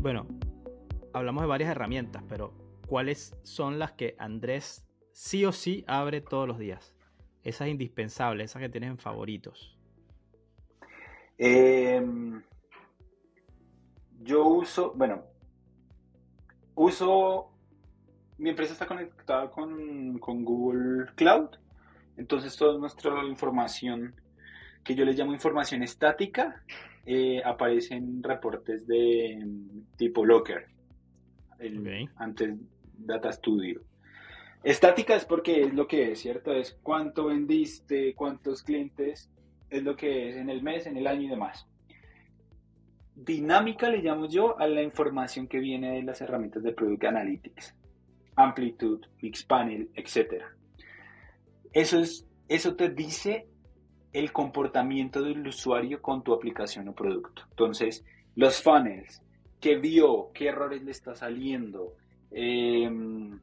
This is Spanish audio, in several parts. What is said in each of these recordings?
bueno, hablamos de varias herramientas, pero ¿cuáles son las que Andrés sí o sí abre todos los días? Esas indispensables, esas que tienes en favoritos. Em, yo uso, bueno, uso, mi empresa está conectada con, Google Cloud, entonces toda nuestra información, que yo les llamo información estática, eh, aparece en reportes de em, tipo Locker, antes Data Studio. Estática es porque es lo que es, ¿cierto? Es cuánto vendiste, cuántos clientes, es lo que es en el mes, en el año y demás. Dinámica le llamo yo a la información que viene de las herramientas de Product Analytics, Amplitude, Mixpanel, etc. Eso, es, eso te dice el comportamiento del usuario con tu aplicación o producto. Entonces, los funnels, qué vio, qué errores le está saliendo, em,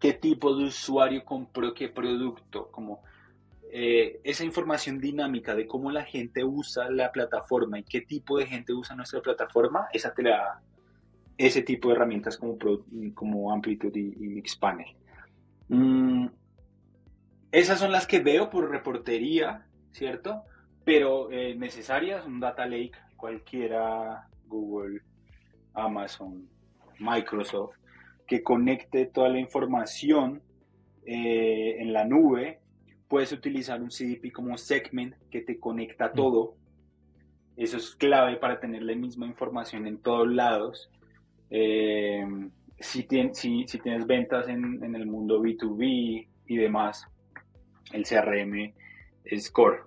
qué tipo de usuario compró qué producto, como eh, esa información dinámica de cómo la gente usa la plataforma y qué tipo de gente usa nuestra plataforma, esa te la da ese tipo de herramientas como, como Amplitude y, Mixpanel. Mm, esas son las que veo por reportería, ¿cierto? Pero eh, necesarias, un data lake, cualquiera, Google, Amazon, Microsoft, que conecte toda la información eh, en la nube Puedes utilizar un CDP como Segment que te conecta todo. Eso es clave para tener la misma información en todos lados. Eh, si, si, tienes ventas en, el mundo B2B y demás, el CRM es core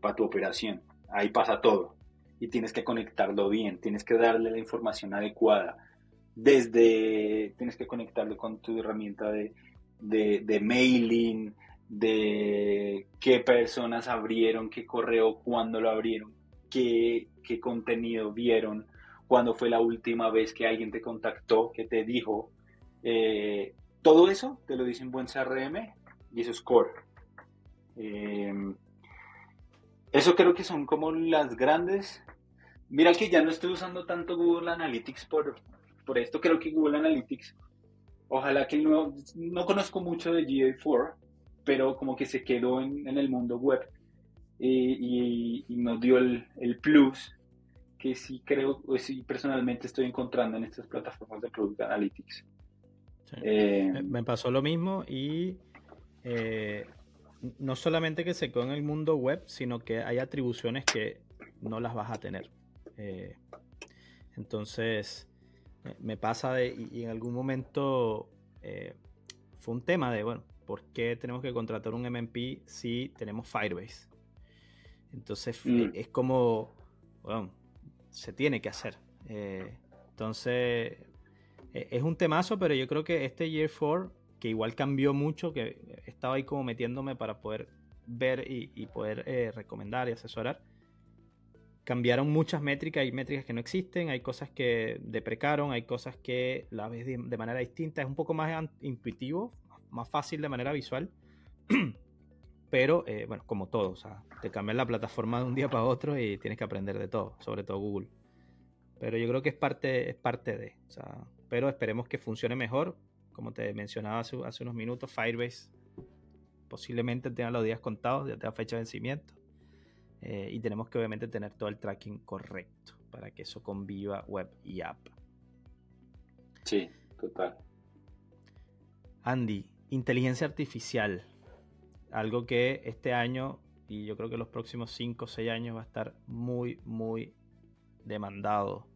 para tu operación. Ahí pasa todo. Y tienes que conectarlo bien, tienes que darle la información adecuada. Desde, tienes que conectarlo con tu herramienta de, de mailing, de qué personas abrieron, qué correo, cuándo lo abrieron, qué, contenido vieron, cuándo fue la última vez que alguien te contactó, que te dijo. Eh, todo eso te lo dice en buen CRM y eso es core. Em, eso creo que son como las grandes. Mira que ya no estoy usando tanto Google Analytics por, por esto. Creo que Google Analytics, ojalá que no, no conozco mucho de GA4, pero como que se quedó en, el mundo web y, nos dio el, plus que sí creo, o sí personalmente estoy encontrando en estas plataformas de Product Analytics. Eh, me pasó lo mismo y eh, no solamente que se quedó en el mundo web, sino que hay atribuciones que no las vas a tener. Eh, entonces, me pasa de, y, en algún momento fue un tema de, bueno, ¿por qué tenemos que contratar un MMP si tenemos Firebase? Entonces mm. es como, bueno, se tiene que hacer. Eh, entonces es un temazo, pero yo creo que este Year 4, que igual cambió mucho, que estaba ahí como metiéndome para poder ver y, poder eh, recomendar y asesorar, cambiaron muchas métricas, hay métricas que no existen, hay cosas que deprecaron, hay cosas que la ves de, de manera distinta, es un poco más intuitivo, más fácil de manera visual. Pero, eh, bueno, como todo, o sea, te cambian la plataforma de un día para otro y tienes que aprender de todo, sobre todo Google. Pero yo creo que es parte, es parte de, o sea, pero esperemos que funcione mejor. Como te mencionaba hace, unos minutos, Firebase posiblemente tenga los días contados, ya tenga fecha de vencimiento. Eh, y tenemos que obviamente tener todo el tracking correcto para que eso conviva web y app. Sí, total. Andy, Inteligencia artificial. Algo que este año y yo creo que los próximos 5 o 6 años va a estar muy, muy demandado.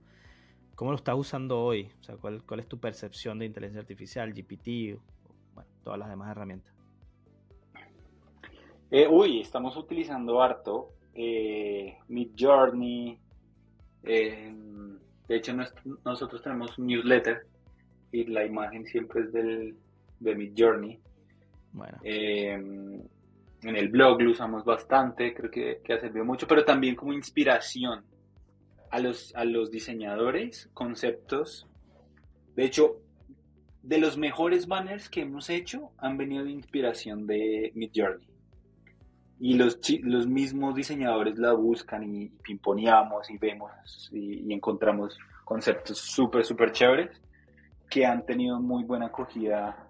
¿Cómo lo estás usando hoy? O sea, ¿cuál, es tu percepción de inteligencia artificial, GPT, bueno, todas las demás herramientas? Eh, uy, estamos utilizando harto eh, Mid Journey. Eh, de hecho, nosotros tenemos un newsletter y la imagen siempre es del, de mi journey. Bueno. Em, en el blog lo usamos bastante, creo que, que ha servido mucho, pero también como inspiración a los, a los diseñadores, conceptos. De hecho, de los mejores banners que hemos hecho han venido de inspiración de Mid Journey. y los, los mismos diseñadores la buscan y pimponeamos y vemos y, encontramos conceptos súper, súper chéveres que han tenido muy buena acogida,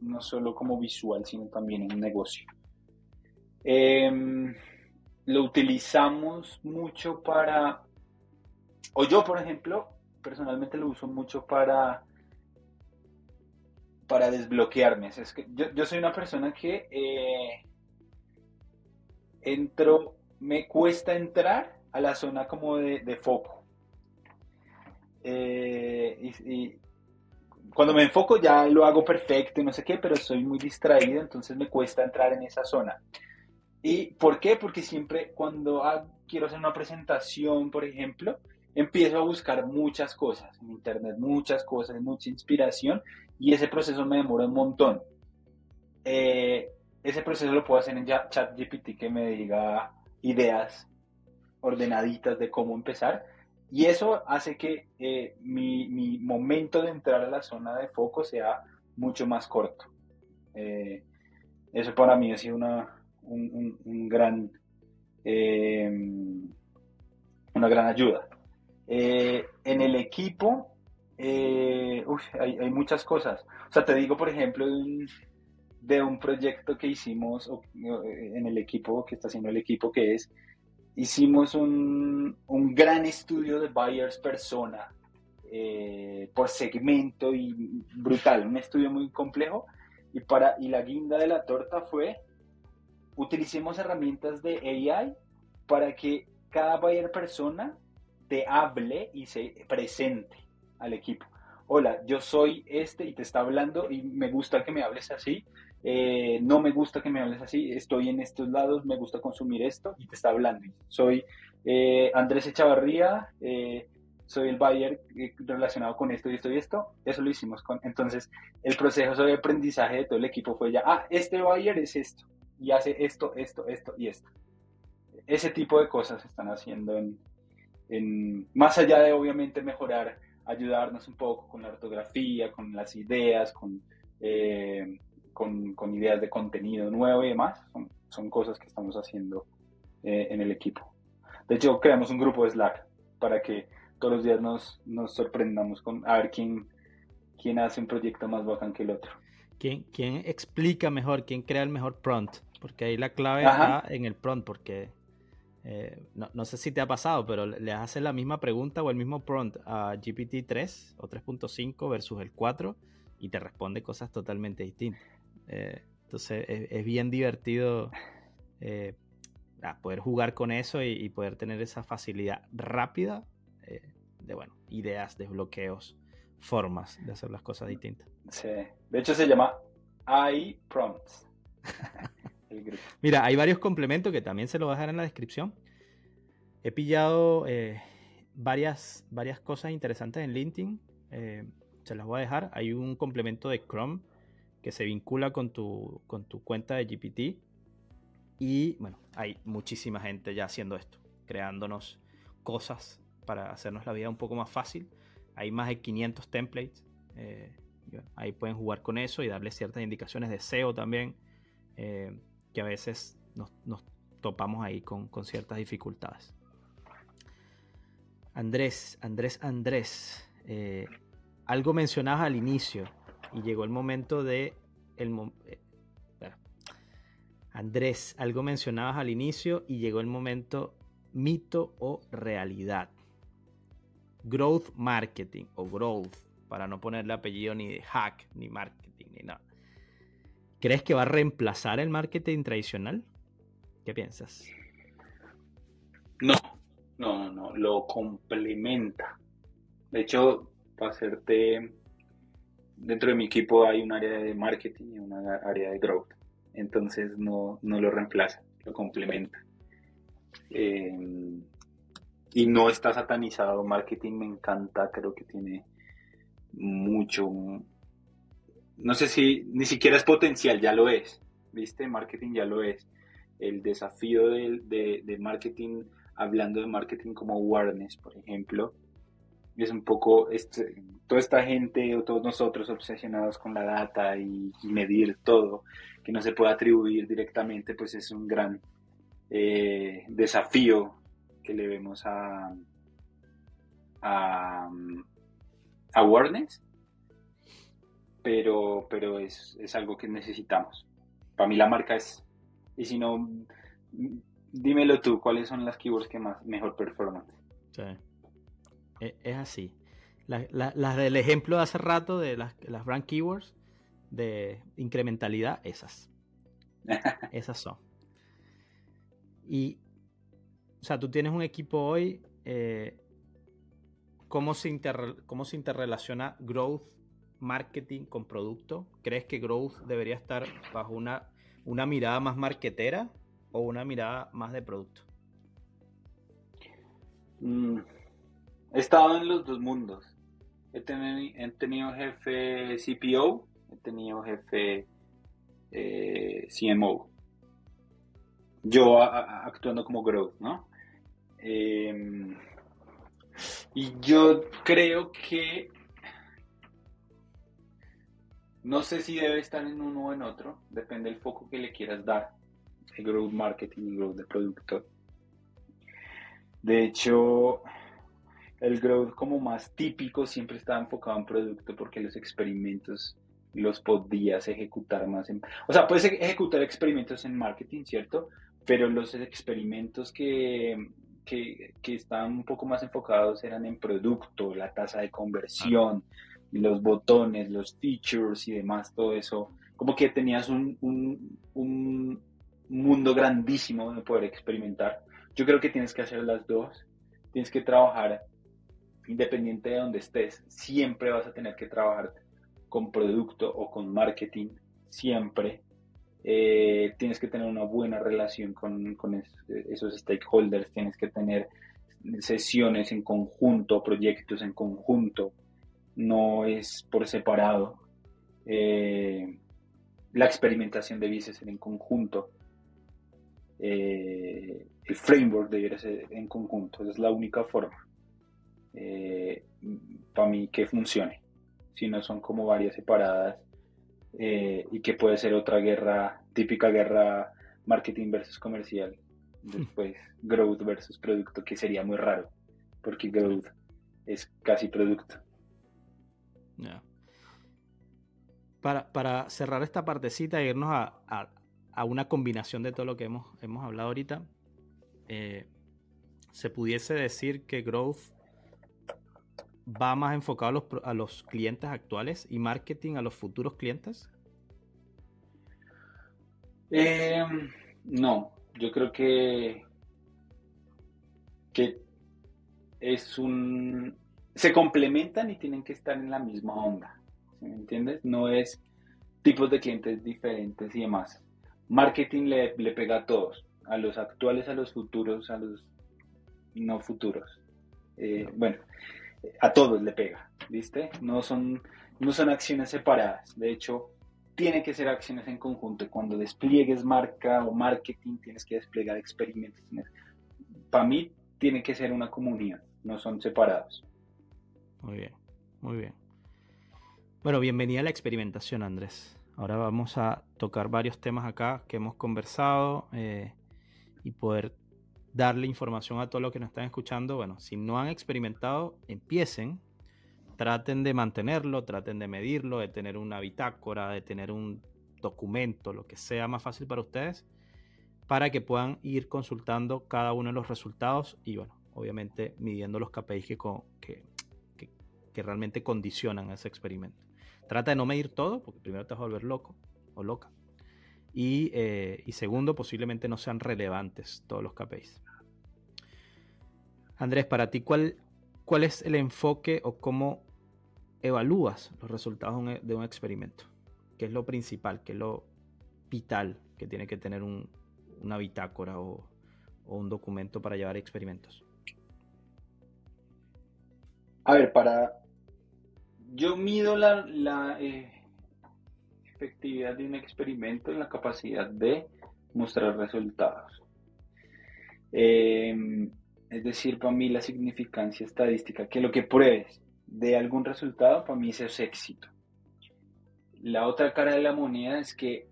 no solo como visual, sino también en negocio. Em, lo utilizamos mucho para, o yo por ejemplo, personalmente lo uso mucho para para desbloquearme. Es que yo, yo soy una persona que eh, entro, me cuesta entrar a la zona como de, foco. Eh, y, cuando me enfoco ya lo hago perfecto y no sé qué, pero soy muy distraído, entonces me cuesta entrar en esa zona. ¿Y por qué? Porque siempre cuando quiero hacer una presentación, por ejemplo, empiezo a buscar muchas cosas en internet, muchas cosas, mucha inspiración, y ese proceso me demora un montón. Eh, ese proceso lo puedo hacer en ChatGPT que me diga ideas ordenaditas de cómo empezar. Y eso hace que eh, mi, momento de entrar a la zona de foco sea mucho más corto. Eh, eso para mí ha sido una, un, gran, eh, una gran ayuda. En el equipo hay, hay, muchas cosas. O sea, te digo, por ejemplo, de un proyecto que hicimos en el equipo, que está haciendo el equipo, que es, hicimos un, un gran estudio de buyers persona eh, por segmento y brutal, un estudio muy complejo. Y, para, y la guinda de la torta fue, utilicemos herramientas de AI para que cada buyer persona te hable y se presente al equipo. Hola, yo soy este y te está hablando y me gusta que me hables así eh, no me gusta que me hables así, estoy en estos lados, me gusta consumir esto y te está hablando. Soy eh, Andrés Echavarría, eh, soy el buyer relacionado con esto y esto y esto. Eso lo hicimos con. Entonces, el proceso de aprendizaje de todo el equipo fue ya, ah, este buyer es esto y hace esto, esto, esto y esto. Ese tipo de cosas se están haciendo en, más allá de obviamente mejorar, ayudarnos un poco con la ortografía, con las ideas, con con, ideas de contenido nuevo y demás, son, cosas que estamos haciendo eh, en el equipo. De hecho, creamos un grupo de Slack para que todos los días nos, nos sorprendamos con a ver quién, quién hace un proyecto más bacán que el otro. ¿Quién, quién explica mejor, quién crea el mejor prompt? Porque ahí la clave está en el prompt, porque eh, no, no, sé si te ha pasado, pero le haces la misma pregunta o el mismo prompt a GPT-3 o 3.5 versus el 4 y te responde cosas totalmente distintas. Eh, entonces es, bien divertido eh, poder jugar con eso y, poder tener esa facilidad rápida de, bueno, ideas, desbloqueos, formas de hacer las cosas distintas. Sí, de hecho se llama iPrompts. Mira, hay varios complementos que también se lo voy a dejar en la descripción. He pillado varias, varias cosas interesantes en LinkedIn. se las voy a dejar. Hay un complemento de Chrome que se vincula con tu, con tu cuenta de GPT. Y bueno, hay muchísima gente ya haciendo esto, creándonos cosas para hacernos la vida un poco más fácil. Hay más de 500 templates. Eh, ahí pueden jugar con eso y darle ciertas indicaciones de SEO también, eh, que a veces nos, topamos ahí con, ciertas dificultades. Andrés, Andrés, Andrés, eh, algo mencionabas al inicio y llegó el momento de... El eh, Andrés, algo mencionabas al inicio y llegó el momento mito o realidad. Growth marketing o growth, para no ponerle apellido ni de hack, ni marketing, ni nada. ¿Crees que va a reemplazar el marketing tradicional? ¿Qué piensas? No, no, no, no, lo complementa. De hecho, para hacerte dentro de mi equipo hay un área de marketing y una área de growth. Entonces no, lo reemplaza, lo complementa. Eh, y no está satanizado. Marketing me encanta, creo que tiene mucho. No sé si ni siquiera es potencial, ya lo es. ¿Viste? Marketing ya lo es. El desafío de, marketing, hablando de marketing como awareness, por ejemplo, es un poco este, toda esta gente o todos nosotros obsesionados con la data y, medir todo, que no se puede atribuir directamente, pues es un gran, eh, desafío que le vemos a, a, awareness, pero, pero es, algo que necesitamos. Para mí la marca es, y si no, dímelo tú, ¿cuáles son las keywords que más mejor performan? Sí. E, es así. Las del ejemplo de hace rato de las, las brand keywords de incrementalidad, esas. esas son. Y, o sea, tú tienes un equipo hoy, eh, ¿cómo, se ¿cómo se interrelaciona growth, marketing con producto? ¿Crees que growth debería estar bajo una, una mirada más marketera o una mirada más de producto? Mm, he estado en los dos mundos. He, tenido jefe CPO, he tenido jefe eh, CMO yo actuando como growth, ¿no? Em, y yo creo que no sé si debe estar en uno o en otro, depende del foco que le quieras dar, el growth marketing y growth de producto. De hecho, el growth como más típico siempre está enfocado en producto porque los experimentos los podías ejecutar más en... O sea, puedes ejecutar experimentos en marketing, ¿cierto? pero los experimentos que, que, estaban un poco más enfocados eran en producto, la tasa de conversión, los botones, los features y demás, todo eso. Como que tenías un, un, mundo grandísimo de poder experimentar. Yo creo que tienes que hacer las dos. Tienes que trabajar independiente de donde estés. Siempre vas a tener que trabajar con producto o con marketing. Siempre. Eh, tienes que tener una buena relación con, esos stakeholders, tienes que tener sesiones en conjunto, proyectos en conjunto, no es por separado. Eh, la experimentación debiese ser en conjunto. Eh, el framework debería ser en conjunto, es la única forma para mí que funcione. Si no son como varias separadas, eh, y que puede ser otra guerra, típica guerra marketing versus comercial, después growth versus producto, que sería muy raro, porque growth es casi producto. Para, para, cerrar esta partecita e irnos a, a, una combinación de todo lo que hemos, hemos hablado ahorita, eh, se pudiese decir que growth va más enfocado a los, clientes actuales y marketing a los futuros clientes? Em, no, yo creo que, que es un... Se complementan y tienen que estar en la misma onda, ¿me entiendes? No es tipos de clientes diferentes y demás. Marketing le, le pega a todos, a los actuales, a los futuros, a los no futuros. Eh, bueno, a todos le pega, ¿viste? No son, no son acciones separadas, de hecho, tiene que ser acciones en conjunto. Cuando despliegues marca o marketing, tienes que desplegar experimentos. Para mí, tiene que ser una comunidad, no son separados. Muy bien, muy bien. Bueno, bienvenida a la experimentación, Andrés. Ahora vamos a tocar varios temas acá que hemos conversado eh, y poder darle información a todos los que nos están escuchando. Bueno, si no han experimentado, empiecen, traten de mantenerlo, traten de medirlo, de tener una bitácora, de tener un documento, lo que sea más fácil para ustedes, para que puedan ir consultando cada uno de los resultados y, bueno, obviamente midiendo los KPIs que, que, que, realmente condicionan ese experimento. Trata de no medir todo, porque primero te vas a volver loco o loca. Eh, y, segundo, posiblemente no sean relevantes todos los KPIs. Andrés, para ti, ¿cuál, ¿cuál es el enfoque o cómo evalúas los resultados de un experimento? ¿Qué es lo principal? ¿Qué es lo vital que tiene que tener una bitácora o, un documento para llevar experimentos? A ver, para... Yo mido la, eh, efectividad de un experimento en la capacidad de mostrar resultados. Em, es decir, para mí la significancia estadística, que lo que pruebes de algún resultado, para mí eso es éxito. La otra cara de la moneda es que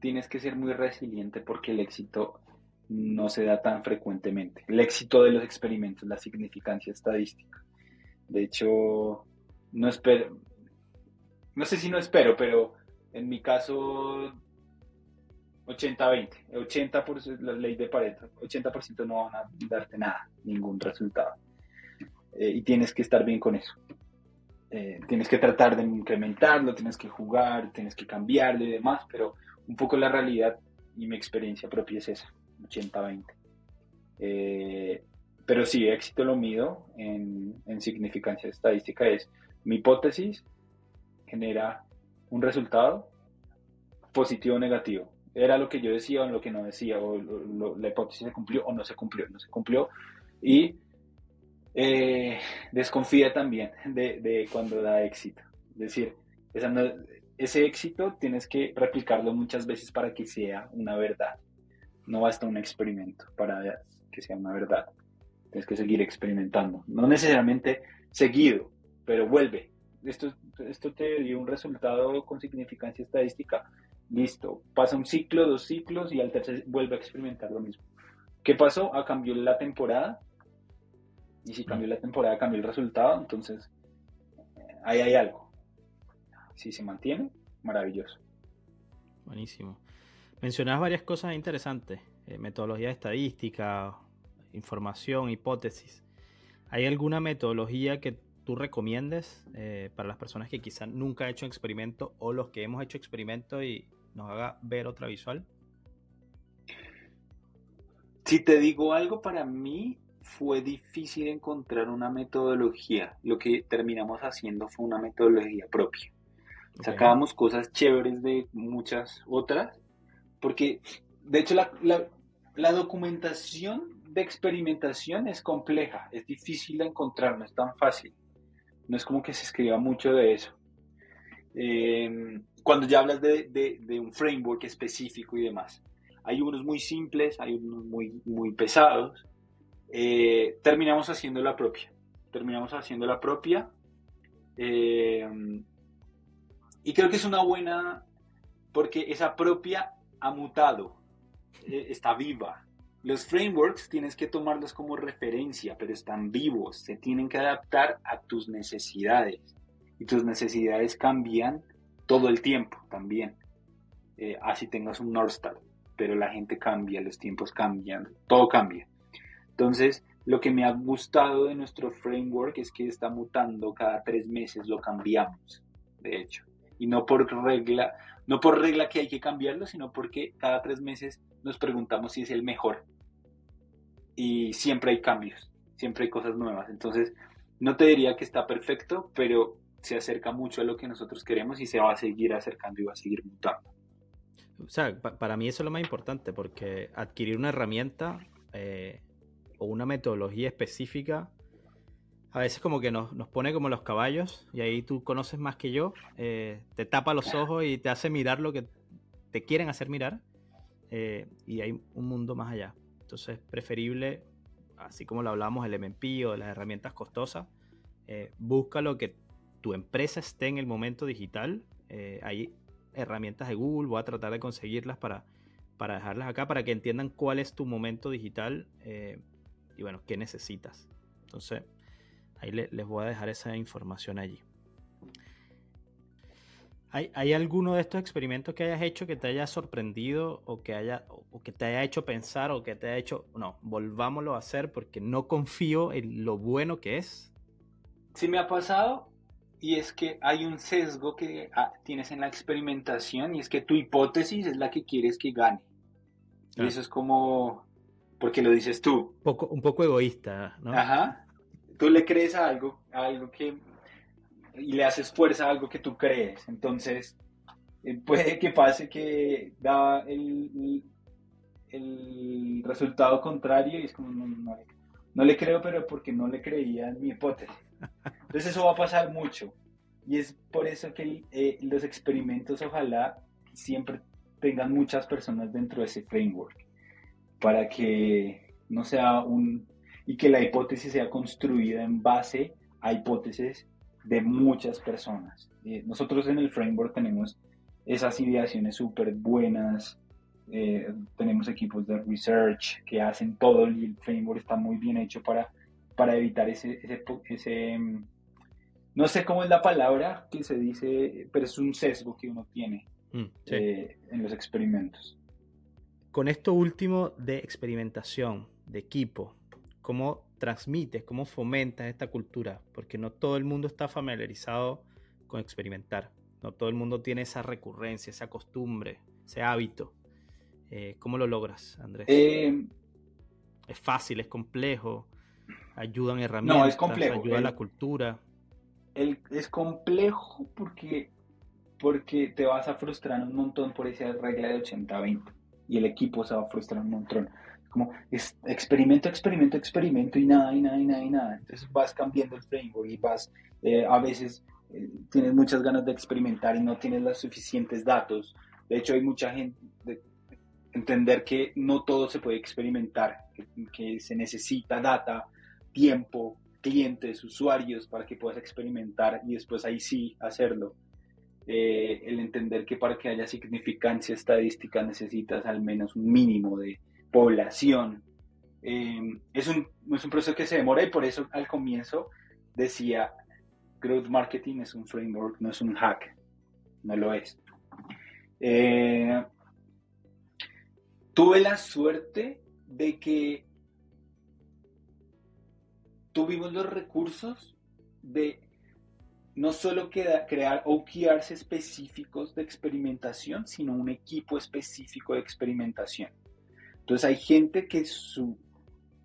tienes que ser muy resiliente porque el éxito no se da tan frecuentemente. El éxito de los experimentos, la significancia estadística. De hecho, no espero, no sé si no espero, pero en mi caso 80-20, 80%, por la ley de Pareto, 80% no van a darte nada, ningún resultado. Eh, y tienes que estar bien con eso. Eh, tienes que tratar de incrementarlo, tienes que jugar, tienes que cambiarlo y demás, pero un poco la realidad y mi experiencia propia es esa, 80-20. Eh, pero sí, éxito lo mido en, en significancia estadística, es mi hipótesis genera un resultado positivo o negativo. Era lo que yo decía o lo que no decía, o la hipótesis se cumplió o no se cumplió, no se cumplió. Y eh, desconfía también de, cuando da éxito. Es decir, ese éxito tienes que replicarlo muchas veces para que sea una verdad. No basta un experimento para que sea una verdad. Tienes que seguir experimentando. No necesariamente seguido, pero vuelve. Esto, esto te dio un resultado con significancia estadística. Listo. Pasa un ciclo, dos ciclos y al tercer vuelve a experimentar lo mismo. ¿Qué pasó? Ah, cambió la temporada y si cambió la temporada, cambió el resultado, entonces ahí hay algo. Si se mantiene, maravilloso. Buenísimo. Mencionabas varias cosas interesantes, eh, metodología estadística, información, hipótesis. ¿Hay alguna metodología que tú recomiendes eh, para las personas que quizás nunca han hecho experimento o los que hemos hecho experimento y nos haga ver otra visual? Si te digo algo, para mí fue difícil encontrar una metodología. Lo que terminamos haciendo fue una metodología propia. Sacábamos cosas chéveres de muchas otras, porque de hecho la, documentación de experimentación es compleja, es difícil de encontrar, no es tan fácil. No es como que se escriba mucho de eso. Em, cuando ya hablas de, de, un framework específico y demás. Hay unos muy simples, hay unos muy, muy pesados, eh, terminamos haciendo la propia. Terminamos haciendo la propia. Eh, y creo que es una buena, porque esa propia ha mutado, eh, está viva. Los frameworks tienes que tomarlos como referencia, pero están vivos, se tienen que adaptar a tus necesidades. Y tus necesidades cambian todo el tiempo también. así tengas un North Star, pero la gente cambia, los tiempos cambian, todo cambia. Entonces, lo que me ha gustado de nuestro framework es que está mutando cada tres meses, lo cambiamos, de hecho. Y no por regla, no por regla que hay que cambiarlo, sino porque cada tres meses nos preguntamos si es el mejor. Y siempre hay cambios, siempre hay cosas nuevas. Entonces, no te diría que está perfecto, pero se acerca mucho a lo que nosotros queremos y se va a seguir acercando y va a seguir mutando. O sea, para mí eso es lo más importante, porque adquirir una herramienta eh, o una metodología específica, a veces como que nos, pone como los caballos y ahí tú conoces más que yo, eh, te tapa los ojos y te hace mirar lo que te quieren hacer mirar eh, y hay un mundo más allá. Entonces es preferible, así como lo hablamos, el MMP o las herramientas costosas, eh, busca lo que tu empresa esté en el momento digital. hay herramientas de Google, voy a tratar de conseguirlas para, para dejarlas acá, para que entiendan cuál es tu momento digital y bueno, qué necesitas. Entonces, ahí les voy a dejar esa información allí. ¿Hay, alguno de estos experimentos que hayas hecho que te haya sorprendido o que, haya, o que te haya hecho pensar o que te haya hecho, no, volvámoslo a hacer porque no confío en lo bueno que es? Sí me ha pasado y es que hay un sesgo que ah, tienes en la experimentación y es que tu hipótesis es la que quieres que gane. Y ah. eso es como, porque lo dices tú. Un poco, un poco egoísta, ¿no? Ajá. Tú le crees a algo, a algo que... y le haces fuerza a algo que tú crees. Entonces, eh, puede que pase que da el, el resultado contrario y es como, no, le creo, pero porque no le creía en mi hipótesis. Entonces eso va a pasar mucho. Y es por eso que eh, los experimentos ojalá siempre tengan muchas personas dentro de ese framework para que no sea un... y que la hipótesis sea construida en base a hipótesis de muchas personas. Eh, nosotros en el framework tenemos esas ideaciones súper buenas. Eh, tenemos equipos de research que hacen todo y el framework está muy bien hecho para, para evitar ese, ese, mm, no sé cómo es la palabra que se dice, pero es un sesgo que uno tiene mm, eh, en los experimentos. Con esto último de experimentación, de equipo, ¿cómo transmites, cómo fomentas esta cultura? Porque no todo el mundo está familiarizado con experimentar. No todo el mundo tiene esa recurrencia, esa costumbre, ese hábito. Eh, ¿Cómo lo logras, Andrés? Eh, ¿Es fácil, es complejo? ¿Ayudan herramientas? No, es complejo. ¿Ayuda a la cultura? es complejo porque, porque te vas a frustrar un montón por esa regla de 80-20 y el equipo se va a frustrar un montón. Como experimento, experimento, experimento y nada, y nada, y nada, y nada. Entonces vas cambiando el framework y vas eh, a veces eh, tienes muchas ganas de experimentar y no tienes los suficientes datos. De hecho, hay mucha gente, de, entender que no todo se puede experimentar, que, se necesita data, tiempo, clientes, usuarios para que puedas experimentar y después ahí sí hacerlo. Eh, el entender que para que haya significancia estadística necesitas al menos un mínimo de población. Eh, es, un, es un proceso que se demora y por eso al comienzo decía growth marketing es un framework, no es un hack, no lo es. Eh, tuve la suerte de que tuvimos los recursos de no solo crear OKRs específicos de experimentación, sino un equipo específico de experimentación. Entonces hay gente que su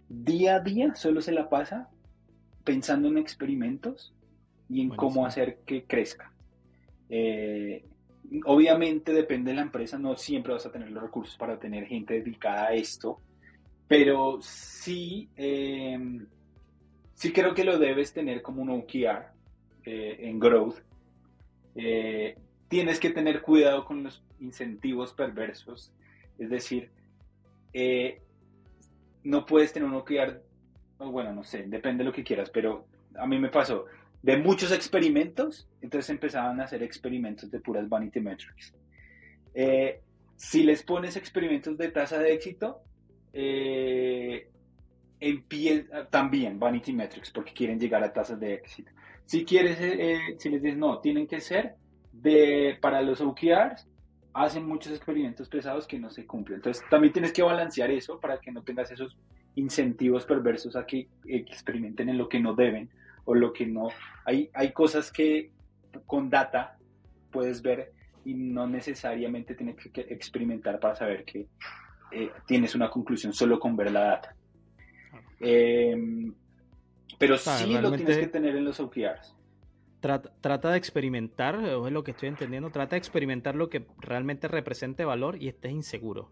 día a día solo se la pasa pensando en experimentos y en cómo hacer que crezca. Eh, obviamente depende de la empresa, no siempre vas a tener los recursos para tener gente dedicada a esto, pero sí, em, sí creo que lo debes tener como un OKR eh, en growth. Eh, tienes que tener cuidado con los incentivos perversos, es decir, no puedes tener un OKR, bueno, no sé, depende de lo que quieras, pero a mí me pasó, de muchos experimentos, entonces empezaban a hacer experimentos de puras vanity metrics. Eh, si les pones experimentos de tasa de éxito, eh, también vanity metrics, porque quieren llegar a tasas de éxito. Si quieres, eh, si les dices no, tienen que ser de, para los OKRs, hacen muchos experimentos pesados que no se cumplen. Entonces también tienes que balancear eso para que no tengas esos incentivos perversos a que experimenten en lo que no deben o lo que no. Hay, hay cosas que con data puedes ver y no necesariamente tienes que experimentar para saber que eh, tienes una conclusión solo con ver la data. Em, pero sí lo tienes que tener en los OKRs. Trata, de experimentar, es lo que estoy entendiendo, trata de experimentar lo que realmente represente valor y estés inseguro.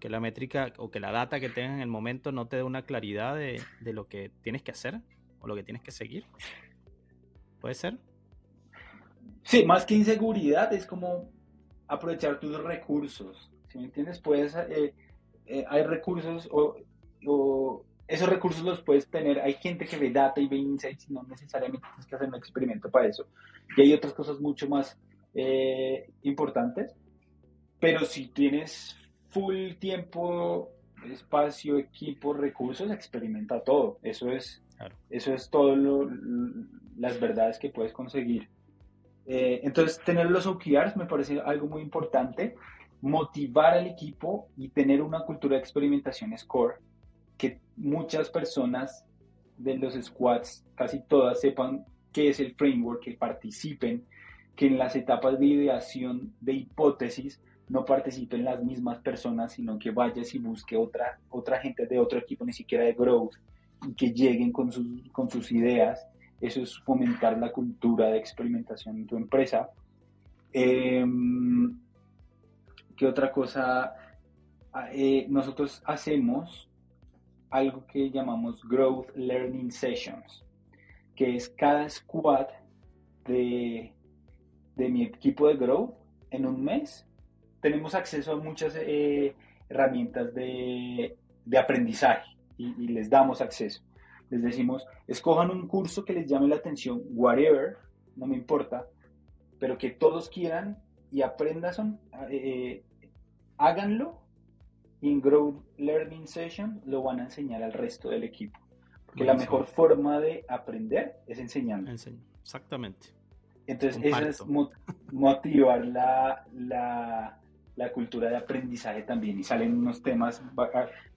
Que la métrica o que la data que tengas en el momento no te dé una claridad de, de lo que tienes que hacer o lo que tienes que seguir. ¿Puede ser? Sí, más que inseguridad, es como aprovechar tus recursos. Si me entiendes, puedes, eh, eh, hay recursos o, esos recursos los puedes tener. Hay gente que ve data y ve insights y no necesariamente tienes que hacer un experimento para eso. Y hay otras cosas mucho más eh, importantes. Pero si tienes full tiempo, espacio, equipo, recursos, experimenta todo. Eso es eso es todo las verdades que puedes conseguir. Eh, entonces, tener los OKRs me parece algo muy importante. Motivar al equipo y tener una cultura de experimentación score que muchas personas de los squads, casi todas, sepan qué es el framework, que participen, que en las etapas de ideación de hipótesis no participen las mismas personas, sino que vayas y busque otra, otra gente de otro equipo, ni siquiera de growth, que lleguen con sus, con sus ideas. Eso es fomentar la cultura de experimentación en tu empresa. Em, ¿Qué otra cosa? Ah, eh, nosotros hacemos algo que llamamos Growth Learning Sessions, que es cada squad de, de mi equipo de Growth en un mes. Tenemos acceso a muchas eh, herramientas de, de aprendizaje y, les damos acceso. Les decimos, escojan un curso que les llame la atención, whatever, no me importa, pero que todos quieran y aprendan, eh, háganlo y en Growth Learning Session lo van a enseñar al resto del equipo. Porque la mejor forma de aprender es enseñando. Exactamente. Entonces, eso es motivar la, la, la, cultura de aprendizaje también. Y salen unos temas.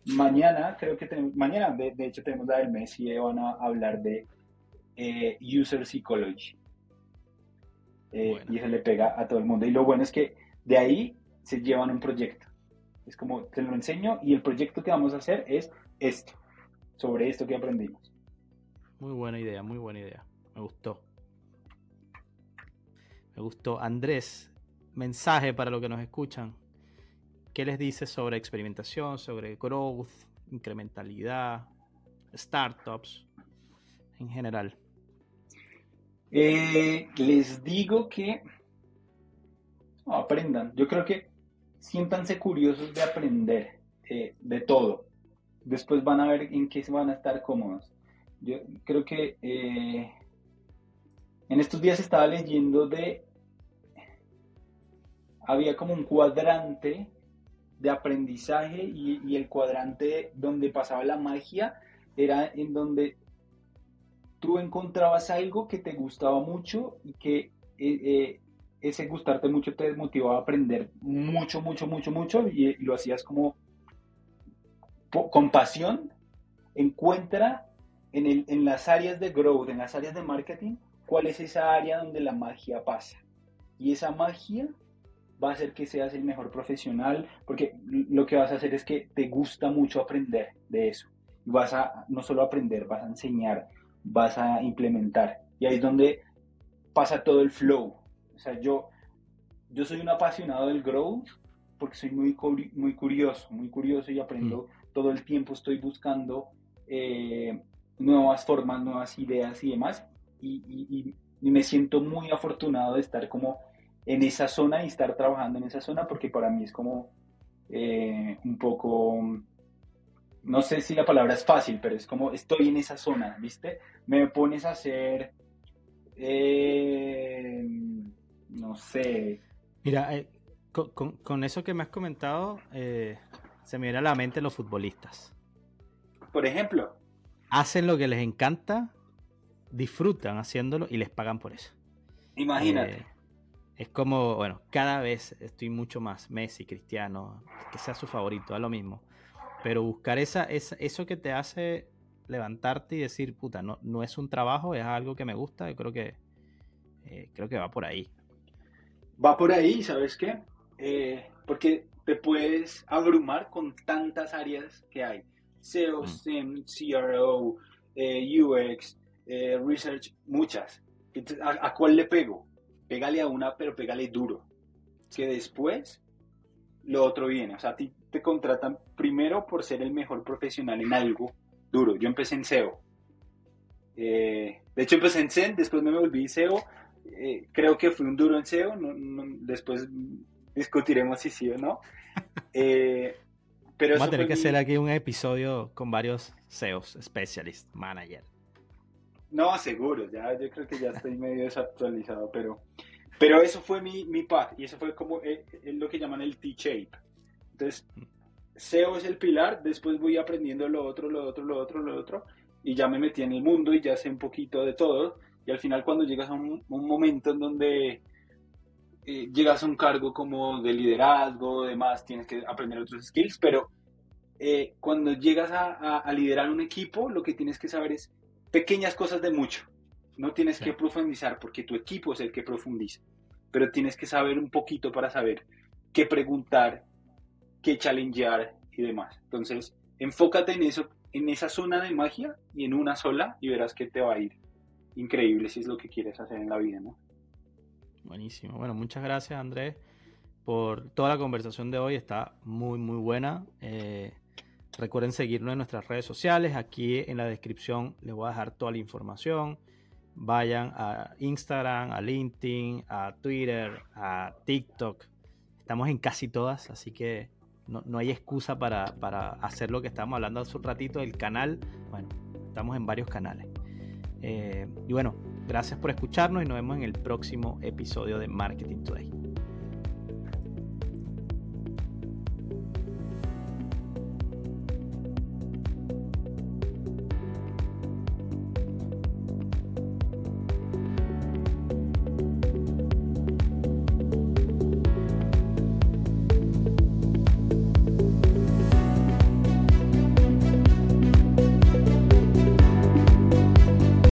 Mañana, creo que tenemos, mañana, de, hecho, tenemos la del mes y van a hablar de eh, User Psychology. Eh, y eso le pega a todo el mundo. Y lo bueno es que de ahí se llevan un proyecto. Es como, te lo enseño y el proyecto que vamos a hacer es esto, sobre esto que aprendimos. Muy buena idea, muy buena idea. Me gustó. Me gustó. Andrés, mensaje para los que nos escuchan. ¿Qué les dices sobre experimentación, sobre growth, incrementalidad, startups en general? Eh, les digo que aprendan. Yo creo que siéntanse curiosos de aprender eh, de todo. Después van a ver en qué se van a estar cómodos. Yo creo que eh, en estos días estaba leyendo de... Había como un cuadrante de aprendizaje y, el cuadrante donde pasaba la magia era en donde tú encontrabas algo que te gustaba mucho y que eh, ese gustarte mucho te motivaba a aprender mucho, mucho, mucho, mucho y, lo hacías como con pasión. Encuentra en, el, en las áreas de growth, en las áreas de marketing, cuál es esa área donde la magia pasa. Y esa magia va a hacer que seas el mejor profesional, porque lo que vas a hacer es que te gusta mucho aprender de eso. Y vas a no solo aprender, vas a enseñar, vas a implementar. Y ahí es donde pasa todo el flow. O sea, yo, yo soy un apasionado del growth porque soy muy, muy curioso, muy curioso y aprendo mm. todo el tiempo, estoy buscando eh, nuevas formas, nuevas ideas y demás. Y, me siento muy afortunado de estar como en esa zona y estar trabajando en esa zona porque para mí es como eh, un poco no sé si la palabra es fácil, pero es como estoy en esa zona, ¿viste? Me pones a hacer, eh, no sé. Mira, eh, con, eso que me has comentado, eh, se me viene a la mente los futbolistas. Por ejemplo. Hacen lo que les encanta, disfrutan haciéndolo y les pagan por eso. Imagínate. es como, bueno, cada vez estoy mucho más Messi, Cristiano, que sea su favorito, da lo mismo pero buscar esa, eso que te hace levantarte y decir, puta, no, no es un trabajo, es algo que me gusta, yo creo que, eh, creo que va por ahí. Va por ahí, ¿sabes qué? Eh, porque te puedes abrumar con tantas áreas que hay. SEO, mm. SIM, CRO, eh, UX, Research, muchas. ¿a, ¿a, cuál le pego? Pégale a una, pero pégale duro. Que después lo otro viene. O sea, a ti te contratan primero por ser el mejor profesional en algo duro. Yo empecé en SEO. Eh, de hecho, empecé en SEN, después me volví SEO. Eh, creo que fui un duro en SEO. después discutiremos si sí o no. Eh, pero Vamos a tener que hacer aquí un episodio con varios SEOs, specialist, manager. No, seguro, ya, yo creo que ya estoy medio desactualizado, pero, pero eso fue mi, mi path y eso fue como lo que llaman el T-shape. Entonces, SEO es el pilar, después voy aprendiendo lo otro, lo otro, lo otro, lo otro, y ya me metí en el mundo y ya sé un poquito de todo. Y al final cuando llegas a un, momento en donde eh, llegas a un cargo como de liderazgo, demás, tienes que aprender otros skills, pero eh, cuando llegas a, liderar un equipo, lo que tienes que saber es pequeñas cosas de mucho. No tienes que profundizar porque tu equipo es el que profundiza, pero tienes que saber un poquito para saber qué preguntar, que challengear y demás. Entonces, enfócate en eso, en esa zona de magia y en una sola y verás que te va a ir increíble si es lo que quieres hacer en la vida, ¿no? Buenísimo. Bueno, muchas gracias Andrés por toda la conversación de hoy. Está muy, muy buena. Eh, recuerden seguirnos en nuestras redes sociales. Aquí en la descripción les voy a dejar toda la información. Vayan a Instagram, a LinkedIn, a Twitter, a TikTok. Estamos en casi todas, así que no, hay excusa para, hacer lo que estábamos hablando hace un ratito del canal. Bueno, estamos en varios canales. Eh, y bueno, gracias por escucharnos y nos vemos en el próximo episodio de Marketing Today.